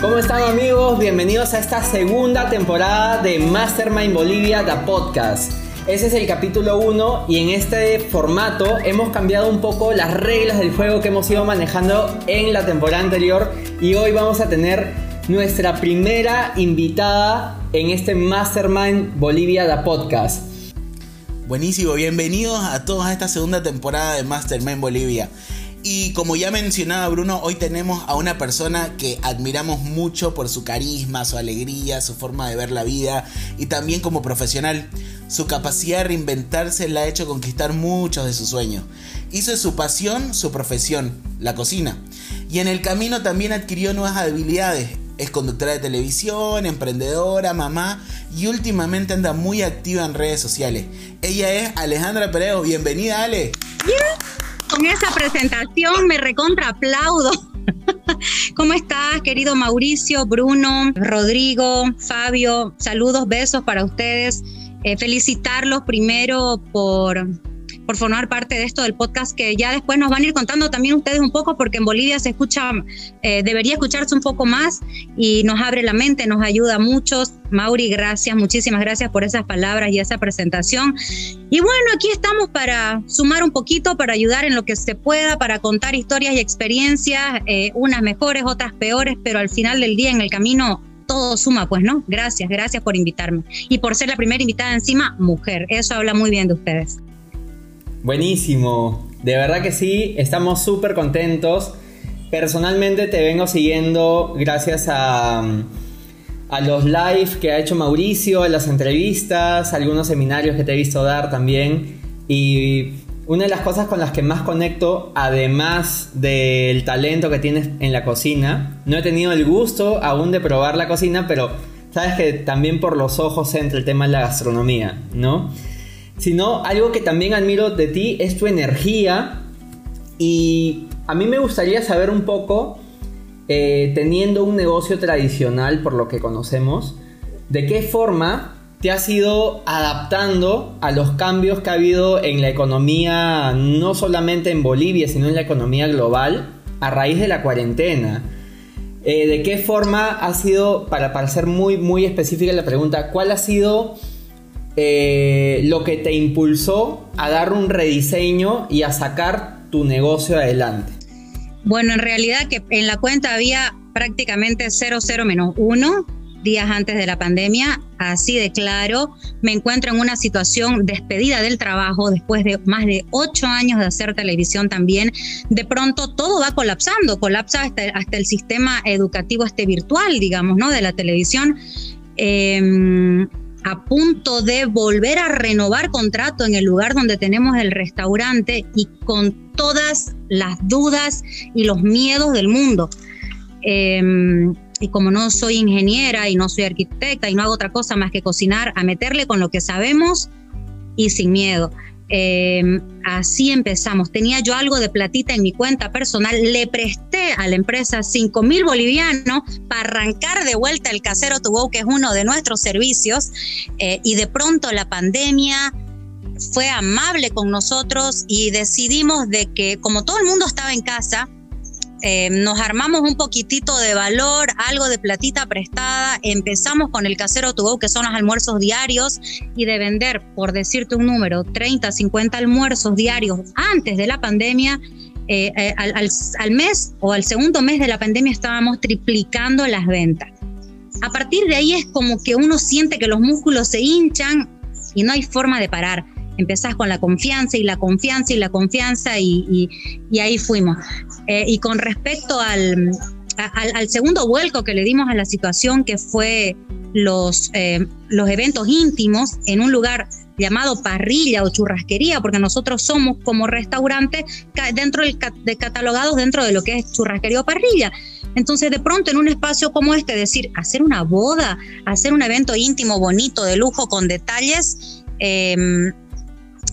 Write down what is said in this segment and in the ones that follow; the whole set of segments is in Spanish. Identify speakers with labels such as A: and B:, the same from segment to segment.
A: ¿Cómo están amigos? Bienvenidos a esta segunda temporada de Mastermind Bolivia, The Podcast. Ese es el capítulo 1 y en este formato hemos cambiado un poco las reglas del juego que hemos ido manejando en la temporada anterior y hoy vamos a tener nuestra primera invitada en este Mastermind Bolivia, The Podcast.
B: Buenísimo, bienvenidos a todos a esta segunda temporada de Mastermind Bolivia. Y como ya mencionaba Bruno, hoy tenemos a una persona que admiramos mucho por su carisma, su alegría, su forma de ver la vida y también como profesional. Su capacidad de reinventarse la ha hecho conquistar muchos de sus sueños. Hizo su pasión su profesión, la cocina. Y en el camino también adquirió nuevas habilidades. Es conductora de televisión, emprendedora, mamá y últimamente anda muy activa en redes sociales. Ella es Alejandra Pereo. Bienvenida, Ale
C: con esa presentación me recontra aplaudo. ¿Cómo estás, querido Mauricio, Bruno, Rodrigo, Fabio? Saludos, besos para ustedes. Eh, felicitarlos primero por por formar parte de esto del podcast que ya después nos van a ir contando también ustedes un poco porque en Bolivia se escucha, eh, debería escucharse un poco más y nos abre la mente, nos ayuda mucho. Mauri, gracias, muchísimas gracias por esas palabras y esa presentación. Y bueno, aquí estamos para sumar un poquito, para ayudar en lo que se pueda, para contar historias y experiencias, eh, unas mejores, otras peores, pero al final del día en el camino todo suma, pues, ¿no? Gracias, gracias por invitarme. Y por ser la primera invitada encima, mujer. Eso habla muy bien de ustedes.
A: Buenísimo, de verdad que sí, estamos súper contentos. Personalmente te vengo siguiendo gracias a, a los live que ha hecho Mauricio, a las entrevistas, algunos seminarios que te he visto dar también. Y una de las cosas con las que más conecto, además del talento que tienes en la cocina, no he tenido el gusto aún de probar la cocina, pero sabes que también por los ojos entra el tema de la gastronomía, ¿no? Sino algo que también admiro de ti es tu energía y a mí me gustaría saber un poco, eh, teniendo un negocio tradicional por lo que conocemos, de qué forma te has ido adaptando a los cambios que ha habido en la economía, no solamente en Bolivia, sino en la economía global, a raíz de la cuarentena. Eh, ¿De qué forma ha sido, para, para ser muy, muy específica la pregunta, cuál ha sido eh, lo que te impulsó a dar un rediseño y a sacar tu negocio adelante?
C: Bueno, en realidad que en la cuenta había prácticamente 0, 0 menos 1 días antes de la pandemia, así de claro, me encuentro en una situación despedida del trabajo después de más de ocho años de hacer televisión también. De pronto todo va colapsando, colapsa hasta, el sistema educativo este virtual, digamos, ¿no? De la televisión. Eh, a punto de volver a renovar contrato en el lugar donde tenemos el restaurante y con todas las dudas y los miedos del mundo. Em, y como no soy ingeniera y no soy arquitecta y no hago otra cosa más que cocinar, a meterle con lo que sabemos y sin miedo. Em, así empezamos. Tenía yo algo de platita en mi cuenta personal, le presté a la empresa 5 mil bolivianos para arrancar de vuelta el casero to que es uno de nuestros servicios, eh, y de pronto la pandemia fue amable con nosotros y decidimos de que como todo el mundo estaba en casa, eh, nos armamos un poquitito de valor, algo de platita prestada, empezamos con el casero to go, que son los almuerzos diarios, y de vender, por decirte un número, 30, 50 almuerzos diarios antes de la pandemia, eh, eh, al, mes o al segundo mes de la pandemia estábamos triplicando las ventas. A partir de ahí es como que uno siente que los músculos se hinchan y no hay forma de parar empezás con la confianza y la confianza y la confianza y, ahí fuimos. Eh, y con respecto al, al, segundo vuelco que le dimos a la situación, que fue los, eh, los eventos íntimos en un lugar llamado parrilla o churrasquería, porque nosotros somos como restaurante dentro de catalogados dentro de lo que es churrasquería o parrilla. Entonces, de pronto, en un espacio como este, decir, hacer una boda, hacer un evento íntimo, bonito, de lujo, con detalles, eh,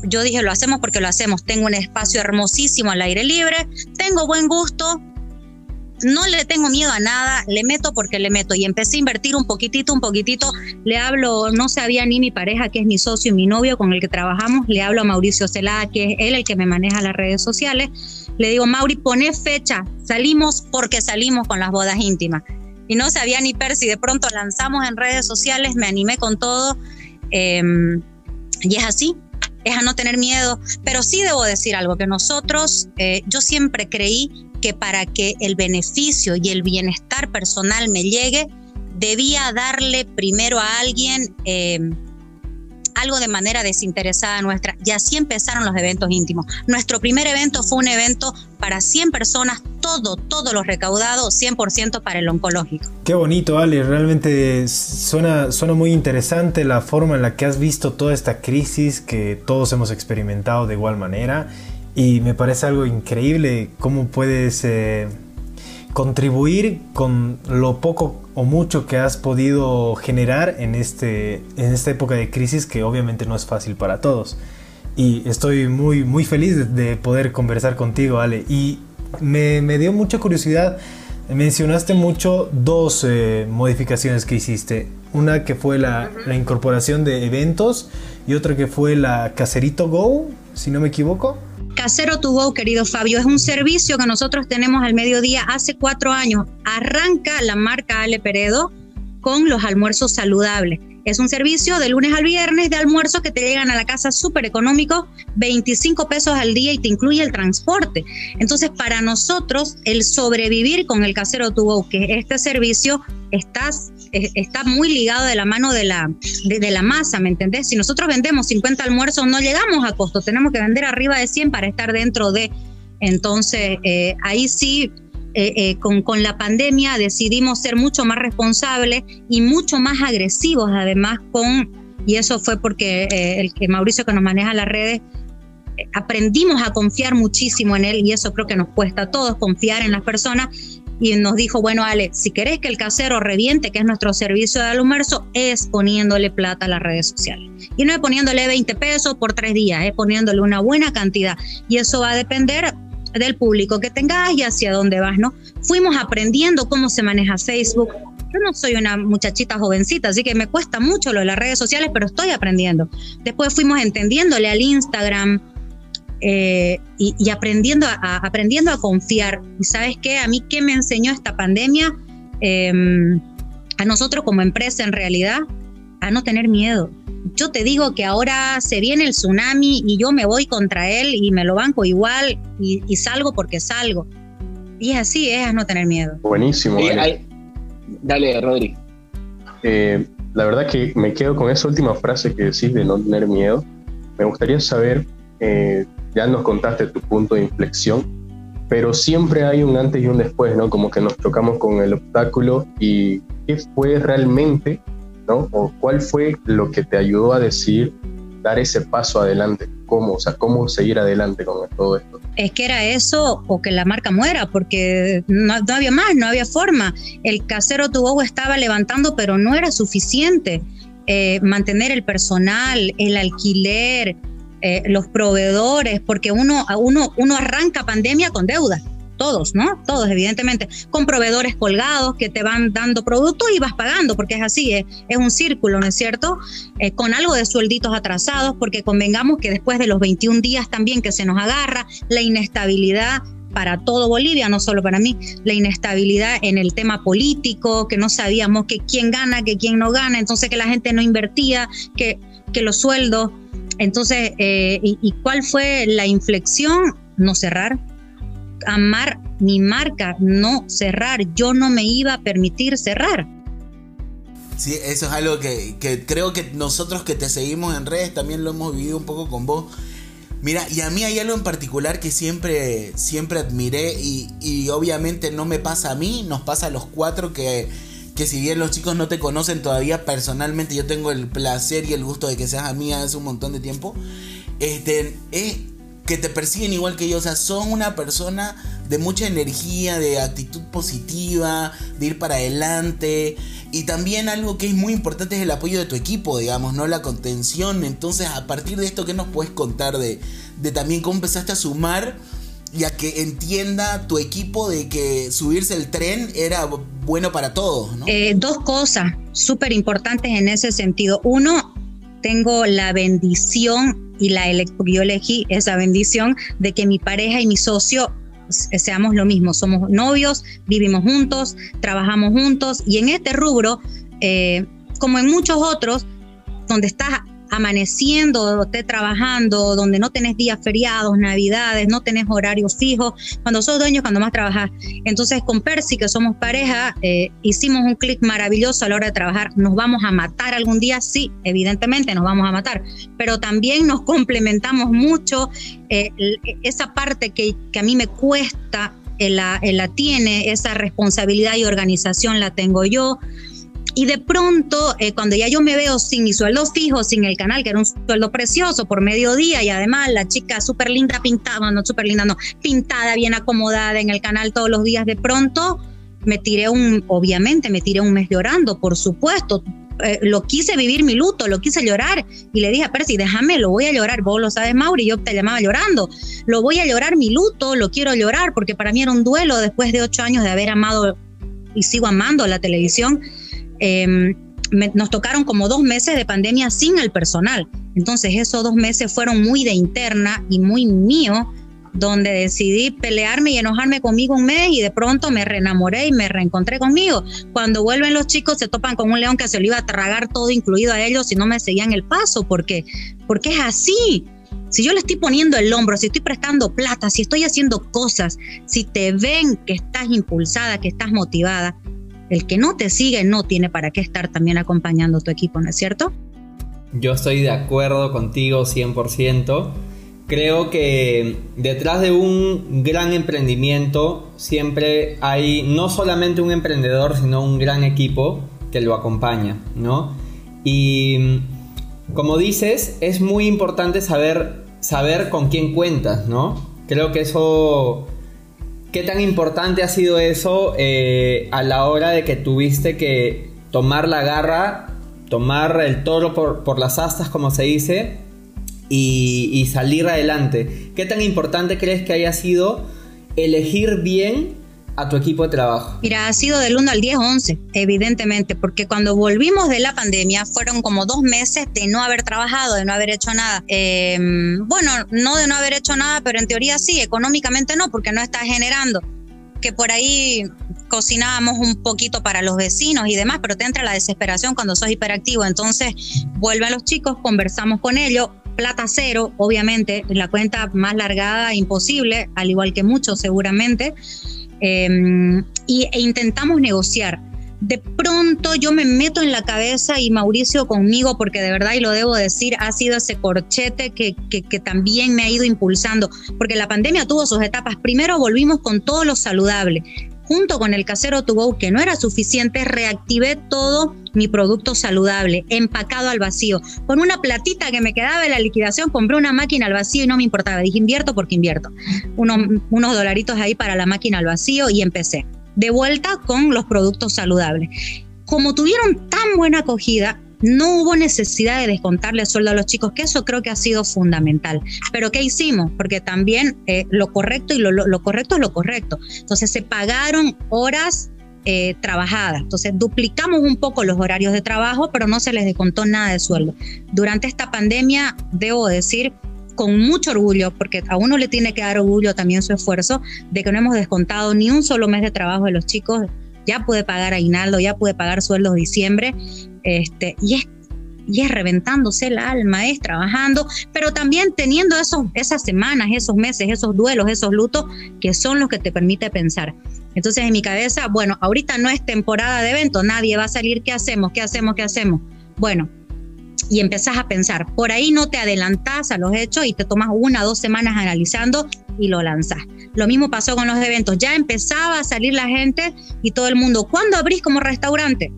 C: yo dije, lo hacemos porque lo hacemos. Tengo un espacio hermosísimo al aire libre, tengo buen gusto, no le tengo miedo a nada, le meto porque le meto. Y empecé a invertir un poquitito, un poquitito. Le hablo, no sabía ni mi pareja, que es mi socio y mi novio con el que trabajamos, le hablo a Mauricio Celada, que es él el que me maneja las redes sociales. Le digo, Mauri, pone fecha, salimos porque salimos con las bodas íntimas. y no sabía ni Percy. De pronto lanzamos en redes sociales, me animé con todo. Em, y es así, es a no tener miedo. Pero sí debo decir algo, que nosotros, eh, yo siempre creí que para que el beneficio y el bienestar personal me llegue, debía darle primero a alguien em, algo de manera desinteresada nuestra. Y así empezaron los eventos íntimos. Nuestro primer evento fue un evento para 100 personas, todo, todo lo recaudado, 100% para el oncológico.
D: Qué bonito, Ale. Realmente suena, suena muy interesante la forma en la que has visto toda esta crisis que todos hemos experimentado de igual manera. Y me parece algo increíble cómo puedes eh, contribuir con lo poco o mucho que has podido generar en, este, en esta época de crisis que obviamente no es fácil para todos. Y estoy muy, muy feliz de, poder conversar contigo, Ale. Y me, me dio mucha curiosidad, mencionaste mucho dos eh, modificaciones que hiciste. Una que fue la, la incorporación de eventos y otra que fue la Caserito Go, si no me equivoco.
C: Casero to querido Fabio, es un servicio que nosotros tenemos al mediodía hace cuatro años. Arranca la marca Ale Peredo con los almuerzos saludables. Es un servicio de lunes al viernes de almuerzo que te llegan a la casa súper económico, 25 pesos al día y te incluye el transporte. Entonces, para nosotros, el sobrevivir con el casero to go, que este servicio está, está muy ligado de la mano de la, de, la masa, ¿me entendés? Si nosotros vendemos 50 almuerzos, no llegamos a costo, tenemos que vender arriba de 100 para estar dentro de. Entonces, eh, ahí sí eh, eh, con, la pandemia decidimos ser mucho más responsables y mucho más agresivos, además con, y eso fue porque eh, el que Mauricio que nos maneja las redes, aprendimos a confiar muchísimo en él y eso creo que nos cuesta a todos confiar en las personas y nos dijo, bueno Ale, si querés que el casero reviente, que es nuestro servicio de almuerzo, es poniéndole plata a las redes sociales. Y no es poniéndole 20 pesos por tres días, es poniéndole una buena cantidad. Y eso va a depender del público que tengas y hacia dónde vas, ¿no? Fuimos aprendiendo cómo se maneja Facebook. Yo no soy una muchachita jovencita, así que me cuesta mucho lo de las redes sociales, pero estoy aprendiendo. Después fuimos entendiéndole al Instagram eh, y, aprendiendo, a, aprendiendo a confiar. ¿Y sabes qué? A mí, ¿qué me enseñó esta pandemia? Em, a nosotros como empresa, en realidad, a no tener miedo yo te digo que ahora se viene el tsunami y yo me voy contra él y me lo banco igual y, salgo porque salgo. Y es así, es no tener miedo.
E: Buenísimo.
B: dale, Rodri.
E: Eh, la verdad que me quedo con esa última frase que decís de no tener miedo. Me gustaría saber, eh, ya nos contaste tu punto de inflexión, pero siempre hay un antes y un después, ¿no? Como que nos tocamos con el obstáculo y qué fue realmente ¿no? O cuál fue lo que te ayudó a decir dar ese paso adelante, cómo, o sea, cómo seguir adelante con todo esto.
C: Es que era eso o que la marca muera, porque no, había más, no había forma. El casero Tubogo estaba levantando, pero no era suficiente. Eh, mantener el personal, el alquiler, eh, los proveedores, porque uno, uno, uno arranca pandemia con deuda todos, ¿no? Todos, evidentemente, con proveedores colgados que te van dando productos y vas pagando, porque es así, es, un círculo, ¿no es cierto? Eh, con algo de suelditos atrasados, porque convengamos que después de los 21 días también que se nos agarra, la inestabilidad para todo Bolivia, no solo para mí, la inestabilidad en el tema político, que no sabíamos que quién gana, que quién no gana, entonces que la gente no invertía, que, los sueldos. Entonces, eh, y cuál fue la inflexión? No cerrar, amar mi marca, no cerrar. Yo no me iba a permitir cerrar.
B: Sí, eso es algo que, creo que nosotros que te seguimos en redes también lo hemos vivido un poco con vos. Mira, y a mí hay algo en particular que siempre, siempre admiré y, y obviamente no me pasa a mí, nos pasa a los cuatro que, que si bien los chicos no te conocen todavía personalmente, yo tengo el placer y el gusto de que seas amiga hace un montón de tiempo, este, es que te persiguen igual que yo, o sea, son una persona de mucha energía, de actitud positiva, de ir para adelante. Y también algo que es muy importante es el apoyo de tu equipo, digamos, no la contención. Entonces, a partir de esto, ¿qué nos puedes contar de, de también cómo empezaste a sumar y a que entienda tu equipo de que subirse el tren era bueno para todos? ¿no?
C: Eh, dos cosas súper importantes en ese sentido. Uno, tengo la bendición y la yo elegí esa bendición de que mi pareja y mi socio seamos lo mismo, somos novios, vivimos juntos, trabajamos juntos y en este rubro, eh, como en muchos otros, donde estás amaneciendo, esté trabajando, donde no tenés días feriados, navidades, no tenés horarios fijos, cuando sos dueño, cuando más trabajas. Entonces con Percy, que somos pareja, eh, hicimos un clic maravilloso a la hora de trabajar. ¿Nos vamos a matar algún día? Sí, evidentemente nos vamos a matar, pero también nos complementamos mucho. Eh, esa parte que, a mí me cuesta, él la, la tiene, esa responsabilidad y organización la tengo yo. Y de pronto, eh, cuando ya yo me veo sin mi sueldo fijo, sin el canal, que era un sueldo precioso por mediodía, y además la chica súper linda pintada, no súper linda, no, pintada, bien acomodada en el canal todos los días, de pronto me tiré un, obviamente me tiré un mes llorando, por supuesto. Eh, lo quise vivir mi luto, lo quise llorar y le dije a Percy, déjame, lo voy a llorar, vos lo sabes Mauri, yo te llamaba llorando, lo voy a llorar mi luto, lo quiero llorar porque para mí era un duelo después de ocho años de haber amado y sigo amando la televisión Em, nos tocaron como dos meses de pandemia sin el personal. Entonces esos dos meses fueron muy de interna y muy mío, donde decidí pelearme y enojarme conmigo un mes y de pronto me reenamoré y me reencontré conmigo. Cuando vuelven los chicos se topan con un león que se lo iba a tragar todo, incluido a ellos, si no me seguían el paso, porque, porque es así. Si yo le estoy poniendo el hombro, si estoy prestando plata, si estoy haciendo cosas, si te ven que estás impulsada, que estás motivada, el que no te sigue no tiene para qué estar también acompañando tu equipo, ¿no es cierto?
A: Yo estoy de acuerdo contigo 100%. Creo que detrás de un gran emprendimiento siempre hay no solamente un emprendedor, sino un gran equipo que lo acompaña, ¿no? Y como dices, es muy importante saber, saber con quién cuentas, ¿no? Creo que eso ¿Qué tan importante ha sido eso eh, a la hora de que tuviste que tomar la garra, tomar el toro por, las astas, como se dice, y, y, salir adelante? ¿Qué tan importante crees que haya sido elegir bien a tu equipo de trabajo?
C: Mira, ha sido del 1 al 10, 11, evidentemente, porque cuando volvimos de la pandemia fueron como dos meses de no haber trabajado, de no haber hecho nada. Em, bueno, no de no haber hecho nada, pero en teoría sí, económicamente no, porque no está generando. Que por ahí cocinábamos un poquito para los vecinos y demás, pero te entra la desesperación cuando sos hiperactivo. Entonces vuelven los chicos, conversamos con ellos, plata cero, obviamente, la cuenta más largada imposible, al igual que muchos seguramente. Em, y, e intentamos negociar. De pronto yo me meto en la cabeza y Mauricio conmigo, porque de verdad, y lo debo decir, ha sido ese corchete que, que, también me ha ido impulsando, porque la pandemia tuvo sus etapas. Primero volvimos con todo lo saludable, junto con el casero to go, que no era suficiente, reactivé todo mi producto saludable, empacado al vacío. Con una platita que me quedaba de la liquidación, compré una máquina al vacío y no me importaba. Dije, invierto porque invierto. Unos, unos dolaritos ahí para la máquina al vacío y empecé. De vuelta con los productos saludables. Como tuvieron tan buena acogida, no hubo necesidad de descontarle sueldo a los chicos, que eso creo que ha sido fundamental. Pero ¿qué hicimos? Porque también eh, lo correcto y lo, lo, correcto es lo correcto. Entonces se pagaron horas eh, trabajadas. Entonces duplicamos un poco los horarios de trabajo, pero no se les descontó nada de sueldo. Durante esta pandemia, debo decir, con mucho orgullo, porque a uno le tiene que dar orgullo también su esfuerzo, de que no hemos descontado ni un solo mes de trabajo de los chicos. Ya pude pagar aguinaldo, ya pude pagar sueldos diciembre este, y es y es reventándose el alma, es trabajando, pero también teniendo esos, esas semanas, esos meses, esos duelos, esos lutos que son los que te permite pensar. Entonces en mi cabeza, bueno, ahorita no es temporada de evento, nadie va a salir, ¿qué hacemos? ¿Qué hacemos? ¿Qué hacemos? Bueno, y empezás a pensar, por ahí no te adelantás a los hechos y te tomas una o dos semanas analizando y lo lanzás. Lo mismo pasó con los eventos, ya empezaba a salir la gente y todo el mundo, ¿cuándo abrís como restaurante?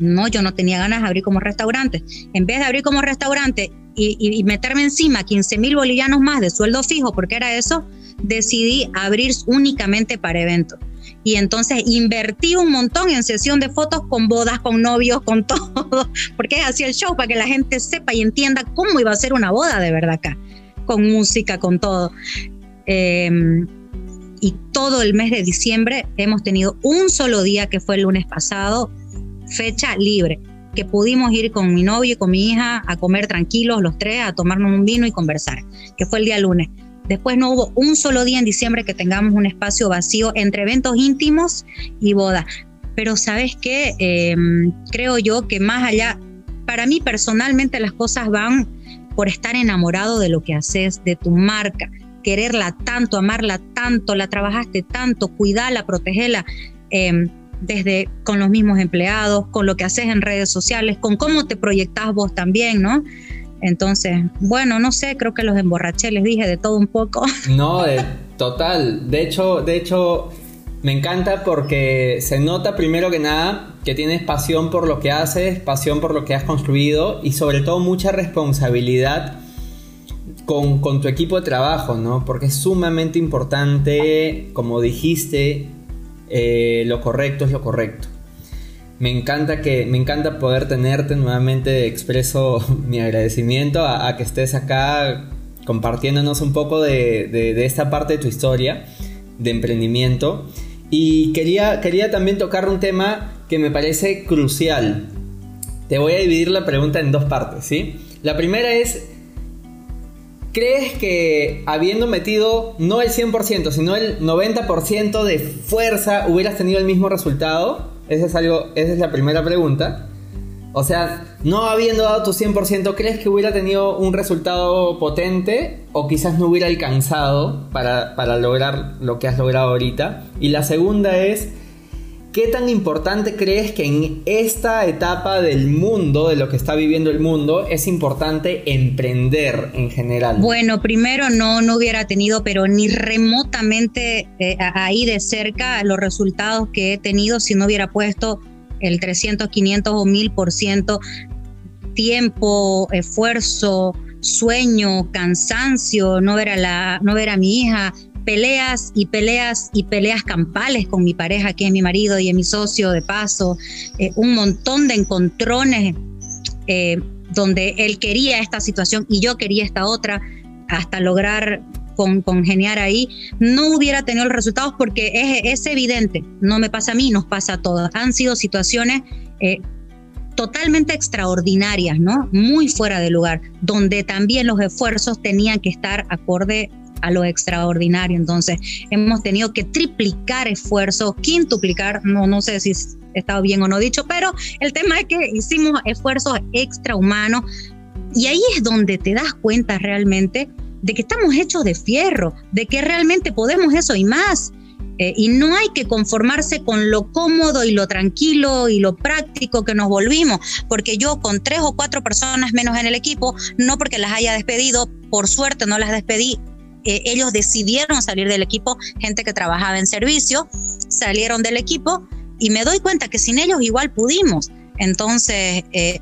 C: No, yo no tenía ganas de abrir como restaurante. En vez de abrir como restaurante y, meterme encima 15 mil bolivianos más de sueldo fijo, porque era eso, decidí abrir únicamente para eventos. Y entonces invertí un montón en sesión de fotos con bodas, con novios, con todo, porque hacía el show para que la gente sepa y entienda cómo iba a ser una boda de verdad acá, con música, con todo. Em, y todo el mes de diciembre hemos tenido un solo día que fue el lunes pasado, fecha libre, que pudimos ir con mi novio y con mi hija a comer tranquilos los tres, a tomarnos un vino y conversar, que fue el día lunes. Después no hubo un solo día en diciembre que tengamos un espacio vacío entre eventos íntimos y boda. Pero sabes qué, em, creo yo que más allá, para mí personalmente las cosas van por estar enamorado de lo que haces, de tu marca, quererla tanto, amarla tanto, la trabajaste tanto, cuidarla, protegerla. Em, desde con los mismos empleados, con lo que haces en redes sociales, con cómo te proyectas vos también, ¿no? Entonces, bueno, no sé, creo que los emborraché, les dije de todo un poco.
A: No, total. De hecho, de hecho, me encanta porque se nota primero que nada que tienes pasión por lo que haces, pasión por lo que has construido y sobre todo mucha responsabilidad con, con tu equipo de trabajo, ¿no? Porque es sumamente importante, como dijiste, eh, lo correcto es lo correcto. Me encanta, que, me encanta poder tenerte nuevamente. Expreso mi agradecimiento a, que estés acá compartiéndonos un poco de, esta parte de tu historia de emprendimiento. Y quería, quería también tocar un tema que me parece crucial. Te voy a dividir la pregunta en dos partes, ¿sí? La primera es, ¿Crees que habiendo metido no el 100%, sino el 90% de fuerza hubieras tenido el mismo resultado? Esa es, algo, esa es la primera pregunta. O sea, no habiendo dado tu 100%, ¿crees que hubiera tenido un resultado potente o quizás no hubiera alcanzado para, para lograr lo que has logrado ahorita? Y la segunda es, ¿Qué tan importante crees que en esta etapa del mundo, de lo que está viviendo el mundo, es importante emprender en general?
C: Bueno, primero no, no hubiera tenido, pero ni remotamente eh, ahí de cerca los resultados que he tenido si no hubiera puesto el 300, 500 o 1000% tiempo, esfuerzo, sueño, cansancio, no ver a, la, no ver a mi hija, peleas y peleas y peleas campales con mi pareja, que es mi marido y es mi socio de paso, eh, un montón de encontrones eh, donde él quería esta situación y yo quería esta otra, hasta lograr con, congeniar ahí, no hubiera tenido los resultados porque es, es, evidente, no me pasa a mí, nos pasa a todos. Han sido situaciones eh, totalmente extraordinarias, ¿no? Muy fuera de lugar, donde también los esfuerzos tenían que estar acorde a lo extraordinario. Entonces, hemos tenido que triplicar esfuerzos, quintuplicar, no, no sé si estado bien o no dicho, pero el tema es que hicimos esfuerzos extrahumanos y ahí es donde te das cuenta realmente de que estamos hechos de fierro, de que realmente podemos eso y más. Eh, y no hay que conformarse con lo cómodo y lo tranquilo y lo práctico que nos volvimos, porque yo con tres o cuatro personas menos en el equipo, no porque las haya despedido, por suerte no las despedí, eh, ellos decidieron salir del equipo, gente que trabajaba en servicio, salieron del equipo y me doy cuenta que sin ellos igual pudimos. Entonces, eh,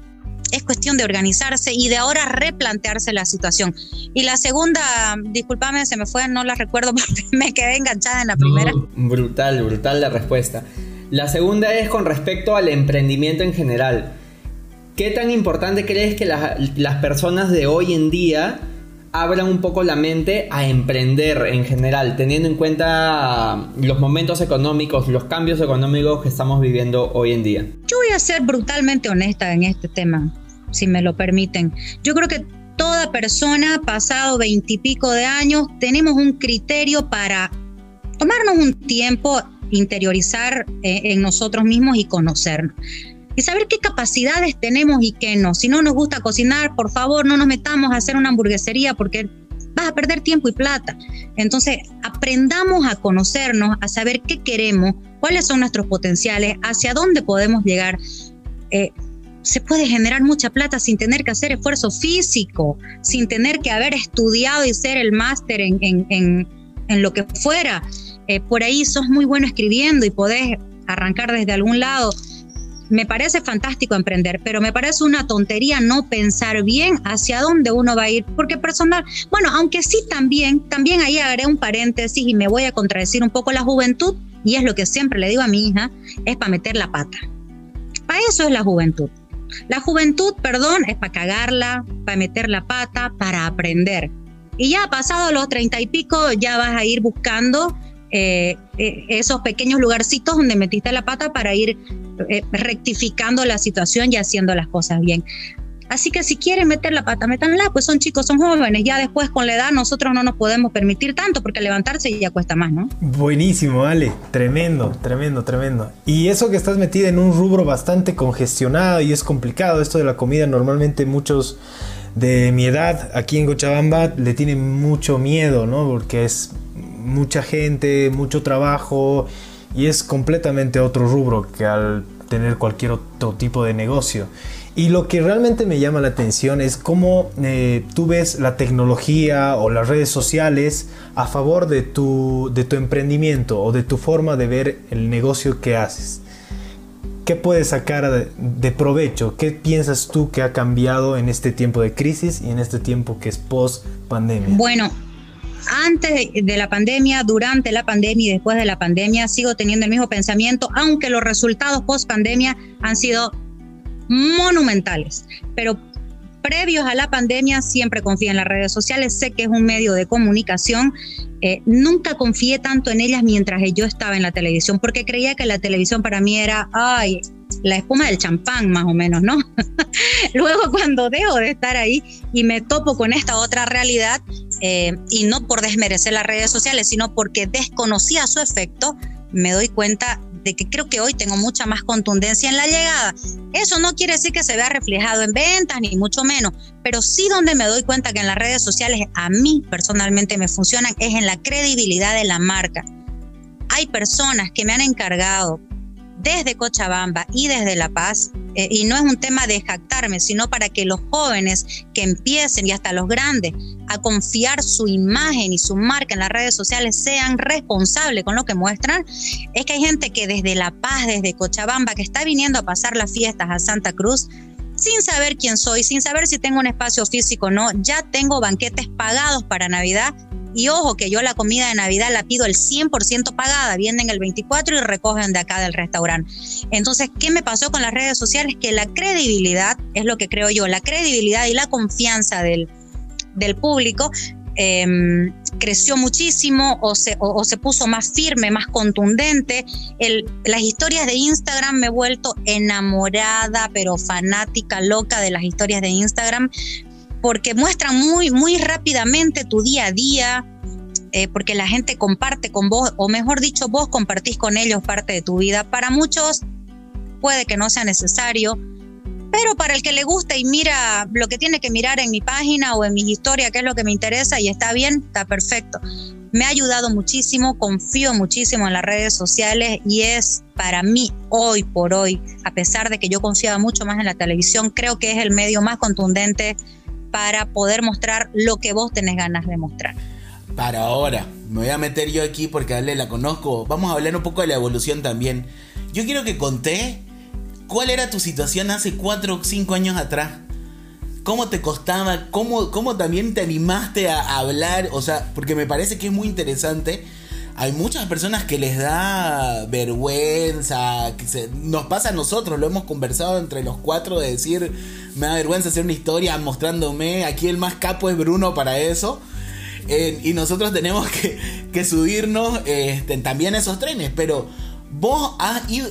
C: es cuestión de organizarse y de ahora replantearse la situación. Y la segunda, discúlpame, se me fue, no la recuerdo porque me quedé enganchada en la primera.
A: brutal, brutal la respuesta. La segunda es con respecto al emprendimiento en general. ¿Qué tan importante crees que las personas de hoy en día abran un poco la mente a emprender en general, teniendo en cuenta los momentos económicos, los cambios económicos que estamos viviendo hoy en día?
C: Yo voy a ser brutalmente honesta en este tema, si me lo permiten. Yo creo que toda persona, pasado veintipico de años, tenemos un criterio para tomarnos un tiempo, interiorizar eh, en nosotros mismos y conocernos y saber qué capacidades tenemos y qué no. Si no nos gusta cocinar, por favor, no nos metamos a hacer una hamburguesería porque vas a perder tiempo y plata. Entonces, aprendamos a conocernos, a saber qué queremos, cuáles son nuestros potenciales, hacia dónde podemos llegar. Eh, se puede generar mucha plata sin tener que hacer esfuerzo físico, sin tener que haber estudiado y ser el máster en, en, en, lo que fuera. Eh, por ahí sos muy bueno escribiendo y podés arrancar desde algún lado me parece fantástico emprender, pero me parece una tontería no pensar bien hacia dónde uno va a ir, porque personal, bueno, aunque sí también, también ahí haré un paréntesis y me voy a contradecir un poco la juventud, y es lo que siempre le digo a mi hija, es para meter la pata. Para eso es la juventud. La juventud, perdón, es para cagarla, para meter la pata, para aprender. Y ya pasado los treinta y pico, ya vas a ir buscando eh, eh, esos pequeños lugarcitos donde metiste la pata para ir eh, rectificando la situación y haciendo las cosas bien. Así que si quieren meter la pata, métanla, pues son chicos, son jóvenes. Ya después con la edad nosotros no nos podemos permitir tanto porque levantarse ya cuesta más, ¿no?
D: Buenísimo, Ale. Tremendo, tremendo, tremendo. Y eso que estás metida en un rubro bastante congestionado y es complicado, esto de la comida, normalmente muchos de mi edad aquí en Cochabamba le tienen mucho miedo, ¿no? Porque es mucha gente, mucho trabajo y es completamente otro rubro que al tener cualquier otro tipo de negocio. Y lo que realmente me llama la atención es cómo eh, tú ves la tecnología o las redes sociales a favor de tu, de tu emprendimiento o de tu forma de ver el negocio que haces. ¿Qué puedes sacar de, de, provecho? ¿Qué piensas tú que ha cambiado en este tiempo de crisis y en este tiempo que es post pandemia?
C: Bueno, antes de la pandemia, durante la pandemia y después de la pandemia sigo teniendo el mismo pensamiento, aunque los resultados post pandemia han sido monumentales, pero previos a la pandemia siempre confié en las redes sociales, sé que es un medio de comunicación, eh, nunca confié tanto en ellas mientras yo estaba en la televisión, porque creía que la televisión para mí era, ay, la espuma del champán más o menos, ¿no? Luego cuando dejo de estar ahí y me topo con esta otra realidad, eh, y no por desmerecer las redes sociales, sino porque desconocía su efecto, me doy cuenta de que creo que hoy tengo mucha más contundencia en la llegada. Eso no quiere decir que se vea reflejado en ventas, ni mucho menos, pero sí donde me doy cuenta que en las redes sociales a mí personalmente me funcionan es en la credibilidad de la marca. Hay personas que me han encargado desde Cochabamba y desde La Paz, eh, y no es un tema de jactarme, sino para que los jóvenes que empiecen y hasta los grandes a confiar su imagen y su marca en las redes sociales sean responsables con lo que muestran, es que hay gente que desde La Paz, desde Cochabamba, que está viniendo a pasar las fiestas a Santa Cruz, sin saber quién soy, sin saber si tengo un espacio físico o no, ya tengo banquetes pagados para Navidad y ojo que yo la comida de Navidad la pido el 100% pagada, vienen el 24 y recogen de acá del restaurante. Entonces, ¿qué me pasó con las redes sociales? Que la credibilidad, es lo que creo yo, la credibilidad y la confianza del, del público em, creció muchísimo o se, o, se, puso más firme, más contundente. Las historias de Instagram me he vuelto enamorada, pero fanática, loca de las historias de Instagram porque muestran muy, muy rápidamente tu día a día, eh, porque la gente comparte con vos, o mejor dicho, vos compartís con ellos parte de tu vida. Para muchos puede que no sea necesario, pero para el que le gusta y mira lo que tiene que mirar en mi página o en mi historia, qué es lo que me interesa y está bien, está perfecto. Me ha ayudado muchísimo, confío muchísimo en las redes sociales y es para mí hoy por hoy, a pesar de que yo confiaba mucho más en la televisión, creo que es el medio más contundente para poder mostrar lo que vos tenés ganas de mostrar.
B: Para ahora, me voy a meter yo aquí porque a la conozco. Vamos a hablar un poco de la evolución también. Yo quiero que conté cuál era tu situación hace 4 o 5 años atrás. ¿Cómo te costaba? ¿Cómo, ¿Cómo también te animaste a hablar? O sea, porque me parece que es muy interesante hay muchas personas que les da vergüenza, nos pasa a nosotros, lo hemos conversado entre los cuatro de decir, me da vergüenza hacer una historia mostrándome, aquí el más capo es Bruno para eso. y nosotros tenemos que, subirnos este, también esos trenes, pero vos has ido,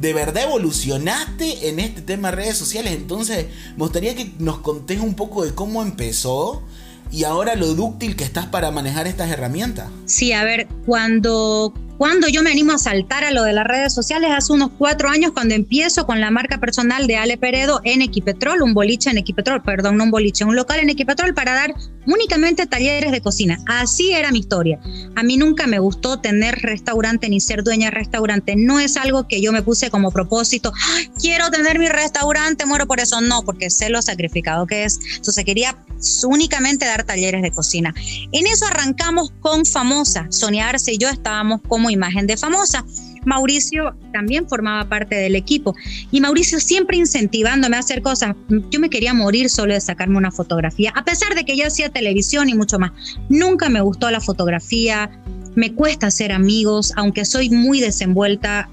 B: de verdad evolucionaste en este tema de redes sociales, entonces me gustaría que nos contés un poco de cómo empezó y ahora lo dúctil que estás para manejar estas herramientas.
C: Sí, a ver, cuando cuando yo me animo a saltar a lo de las redes sociales, hace unos cuatro años, cuando empiezo con la marca personal de Ale Peredo en Equipetrol, un boliche en Equipetrol, perdón, no un boliche, un local en Equipetrol para dar únicamente talleres de cocina. Así era mi historia. A mí nunca me gustó tener restaurante ni ser dueña de restaurante. No es algo que yo me puse como propósito. Quiero tener mi restaurante, muero por eso. No, porque sé lo sacrificado que es. Entonces quería únicamente dar talleres de cocina. En eso arrancamos con Famosa. Sonia Arce y yo estábamos como imagen de famosa. Mauricio también formaba parte del equipo y Mauricio siempre incentivándome a hacer cosas. Yo me quería morir solo de sacarme una fotografía, a pesar de que yo hacía televisión y mucho más. Nunca me gustó la fotografía, me cuesta hacer amigos, aunque soy muy desenvuelta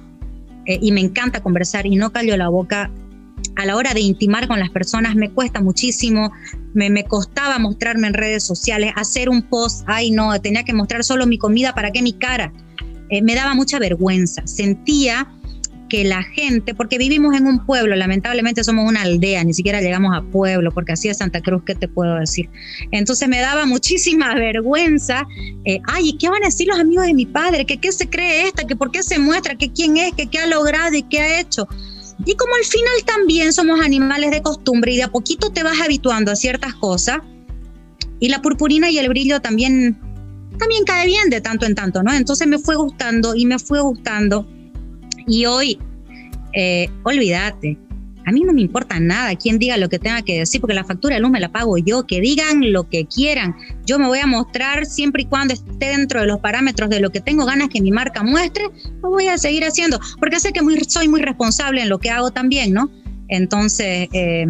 C: eh, y me encanta conversar y no callo la boca. A la hora de intimar con las personas me cuesta muchísimo, me, me costaba mostrarme en redes sociales, hacer un post, ay no, tenía que mostrar solo mi comida, ¿para qué mi cara? Eh, me daba mucha vergüenza. Sentía que la gente, porque vivimos en un pueblo, lamentablemente somos una aldea, ni siquiera llegamos a pueblo, porque así es Santa Cruz, ¿qué te puedo decir? Entonces me daba muchísima vergüenza, eh, ay, ¿qué van a decir los amigos de mi padre? ¿Que qué se cree esta? ¿Que por qué se muestra? ¿Que quién es? ¿Que qué ha logrado y qué ha hecho? Y como al final también somos animales de costumbre y de a poquito te vas habituando a ciertas cosas, y la purpurina y el brillo también, también cae bien de tanto en tanto, ¿no? Entonces me fue gustando y me fue gustando. Y hoy, eh, olvídate, a mí no me importa nada quién diga lo que tenga que decir, porque la factura de luz me la pago yo, que digan lo que quieran. Yo me voy a mostrar siempre y cuando esté dentro de los parámetros de lo que tengo ganas que mi marca muestre, lo voy a seguir haciendo, porque sé que soy muy responsable en lo que hago también, ¿no? Entonces, eh,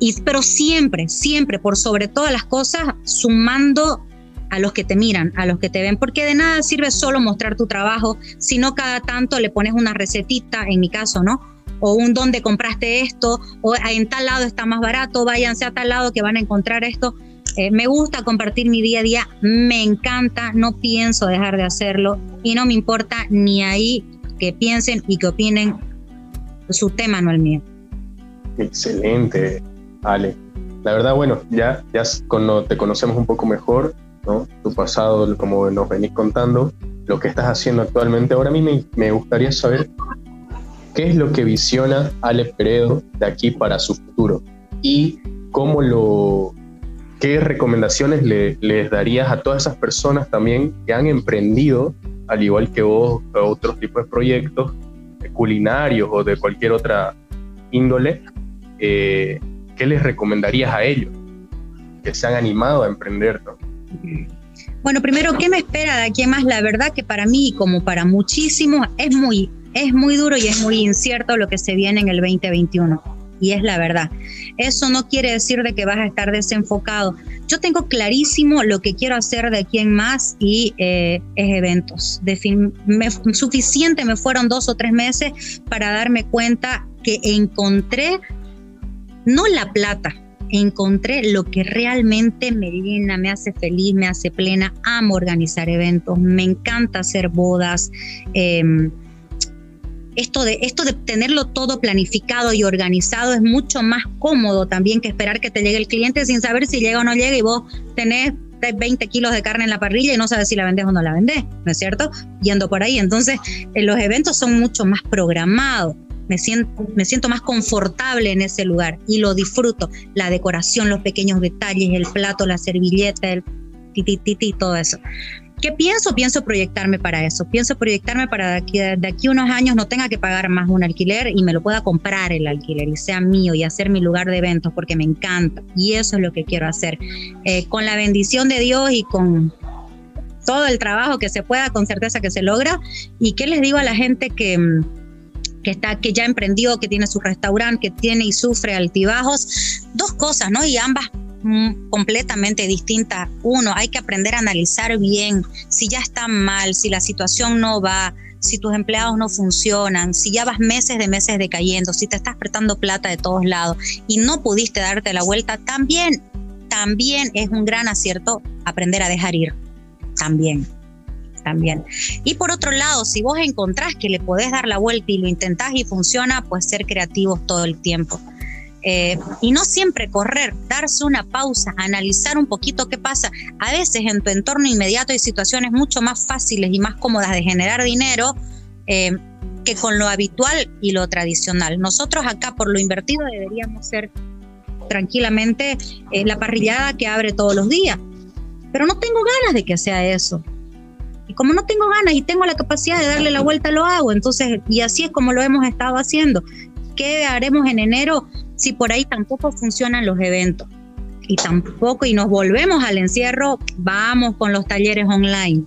C: y, pero siempre, siempre, por sobre todas las cosas, sumando a los que te miran, a los que te ven, porque de nada sirve solo mostrar tu trabajo, sino cada tanto le pones una recetita, en mi caso, ¿no? O un donde compraste esto, o en tal lado está más barato, váyanse a tal lado que van a encontrar esto. Eh, me gusta compartir mi día a día, me encanta, no pienso dejar de hacerlo y no me importa ni ahí que piensen y que opinen su tema, no el mío.
E: Excelente, Ale. La verdad, bueno, ya, ya te conocemos un poco mejor, Tu pasado, como nos venís contando, lo que estás haciendo actualmente. Ahora a mí me, gustaría saber qué es lo que visiona Ale Peredo de aquí para su futuro y cómo lo, qué recomendaciones le, les darías a todas esas personas también que han emprendido, al igual que vos, otros tipos de proyectos culinarios o de cualquier otra índole, eh, ¿qué les recomendarías a ellos que se han animado a emprender?
C: Bueno, primero, ¿qué me espera de aquí más? La verdad que para mí, como para muchísimos, es muy, es muy duro y es muy incierto lo que se viene en el 2021. Y es la verdad. Eso no quiere decir de que vas a estar desenfocado. Yo tengo clarísimo lo que quiero hacer de aquí en más y eh, es eventos. De me, suficiente me fueron dos o tres meses para darme cuenta que encontré no la plata, encontré lo que realmente me llena, me hace feliz, me hace plena. Amo organizar eventos, me encanta hacer bodas. Em, esto de, esto de tenerlo todo planificado y organizado es mucho más cómodo también que esperar que te llegue el cliente sin saber si llega o no llega y vos tenés 20 kilos de carne en la parrilla y no sabes si la vendés o no la vendés, ¿no es cierto? Yendo por ahí. Entonces, eh, los eventos son mucho más programados me siento, me siento más confortable en ese lugar y lo disfruto. La decoración, los pequeños detalles, el plato, la servilleta, el titititi, todo eso. ¿Qué pienso? Pienso proyectarme para eso. Pienso proyectarme para aquí, de aquí unos años no tenga que pagar más un alquiler y me lo pueda comprar el alquiler y sea mío y hacer mi lugar de eventos porque me encanta. Y eso es lo que quiero hacer. Eh, con la bendición de Dios y con todo el trabajo que se pueda, con certeza que se logra. ¿Y qué les digo a la gente que mm, que, está, que ya emprendió, que tiene su restaurante, que tiene y sufre altibajos. Dos cosas, ¿no? Y ambas mm, completamente distintas. Uno, hay que aprender a analizar bien si ya está mal, si la situación no va, si tus empleados no funcionan, si ya vas meses de meses decayendo, si te estás apretando plata de todos lados y no pudiste darte la vuelta, también, también es un gran acierto aprender a dejar ir. También también. Y por otro lado, si vos encontrás que le podés dar la vuelta y lo intentás y funciona, pues ser creativos todo el tiempo. Eh, y no siempre correr, darse una pausa, analizar un poquito qué pasa. A veces en tu entorno inmediato hay situaciones mucho más fáciles y más cómodas de generar dinero eh, que con lo habitual y lo tradicional. Nosotros acá por lo invertido deberíamos ser tranquilamente eh, la parrillada que abre todos los días. Pero no tengo ganas de que sea eso. Y como no tengo ganas y tengo la capacidad de darle la vuelta, lo hago. Entonces, y así es como lo hemos estado haciendo. ¿Qué haremos en enero si por ahí tampoco funcionan los eventos? Y tampoco, y nos volvemos al encierro, vamos con los talleres online.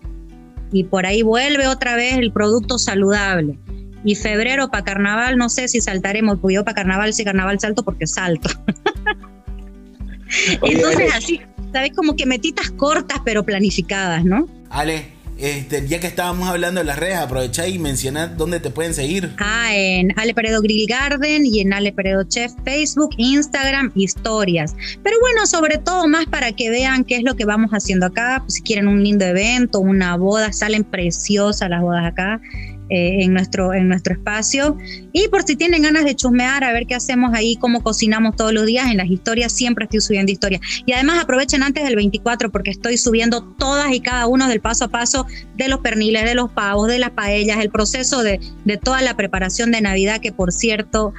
C: Y por ahí vuelve otra vez el producto saludable. Y febrero para carnaval, no sé si saltaremos, porque yo para carnaval, si carnaval salto porque salto. Entonces así, ¿sabes? Como que metitas cortas pero planificadas, ¿no?
B: Ale, este, ya que estábamos hablando de las redes, aprovechá y mencionad dónde te pueden seguir.
C: Ah, en Ale Peredo Grill Garden y en Ale Peredo Chef Facebook, Instagram, historias. Pero bueno, sobre todo más para que vean qué es lo que vamos haciendo acá. Si quieren un lindo evento, una boda, salen preciosas las bodas acá. Eh, en, nuestro, en nuestro espacio. Y por si tienen ganas de chusmear, a ver qué hacemos ahí, cómo cocinamos todos los días en las historias, siempre estoy subiendo historias. Y además aprovechen antes del 24 porque estoy subiendo todas y cada uno del paso a paso de los perniles, de los pavos, de las paellas, el proceso de, de toda la preparación de Navidad, que por cierto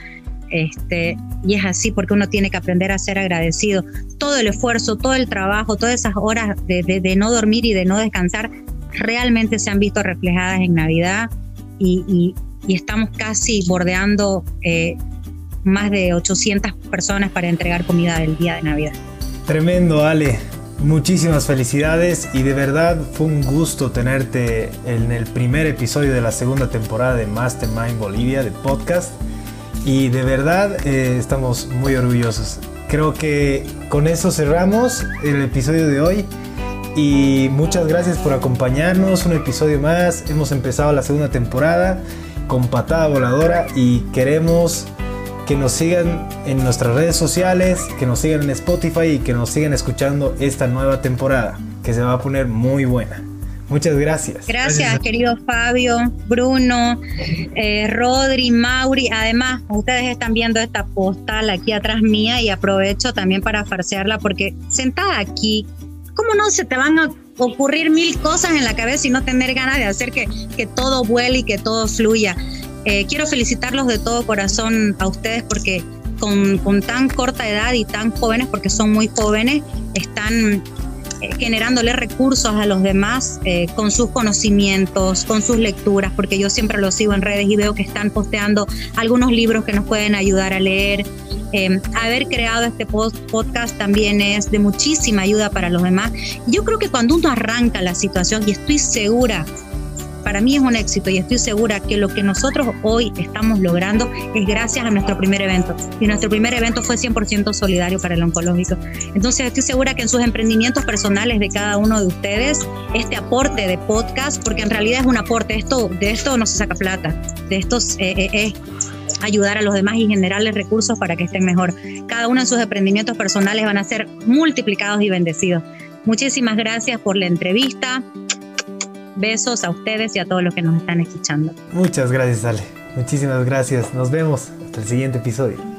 C: este, y es así porque uno tiene que aprender a ser agradecido. Todo el esfuerzo, todo el trabajo, todas esas horas de, de, no dormir y de no descansar realmente se han visto reflejadas en Navidad y, estamos casi bordeando eh, más de 800 personas para entregar comida del día de Navidad.
D: Tremendo, Ale. Muchísimas felicidades y de verdad fue un gusto tenerte en el primer episodio de la segunda temporada de Mastermind Bolivia de podcast y de verdad eh, estamos muy orgullosos. Creo que con eso cerramos el episodio de hoy y muchas gracias por acompañarnos. Un episodio más. Hemos empezado la segunda temporada con patada voladora y queremos que nos sigan en nuestras redes sociales, que nos sigan en Spotify y que nos sigan escuchando esta nueva temporada, que se va a poner muy buena. Muchas gracias.
C: Gracias, querido Fabio, Bruno, eh, Rodri, Mauri. Además, ustedes están viendo esta postal aquí atrás mía y aprovecho también para farsearla porque sentada aquí ¿cómo no se te van a ocurrir mil cosas en la cabeza y no tener ganas de hacer que, que todo vuele y que todo fluya? Eh, quiero felicitarlos de todo corazón a ustedes porque con, con, tan corta edad y tan jóvenes, porque son muy jóvenes, están generándole recursos a los demás eh, con sus conocimientos, con sus lecturas, porque yo siempre los sigo en redes y veo que están posteando algunos libros que nos pueden ayudar a leer, Em, haber creado este podcast también es de muchísima ayuda para los demás. Yo creo que cuando uno arranca la situación, y estoy segura, para mí es un éxito y estoy segura que lo que nosotros hoy estamos logrando es gracias a nuestro primer evento. Y nuestro primer evento fue 100% solidario para el oncológico. Entonces estoy segura que en sus emprendimientos personales de cada uno de ustedes, este aporte de podcast, porque en realidad es un aporte, esto, de esto no se saca plata, de esto es eh, eh, ayudar a los demás y generarles recursos para que estén mejor. Cada uno de sus emprendimientos personales van a ser multiplicados y bendecidos. Muchísimas gracias por la entrevista. Besos a ustedes y a todos los que nos están escuchando.
D: Muchas gracias, Ale. Muchísimas gracias. Nos vemos hasta el siguiente episodio.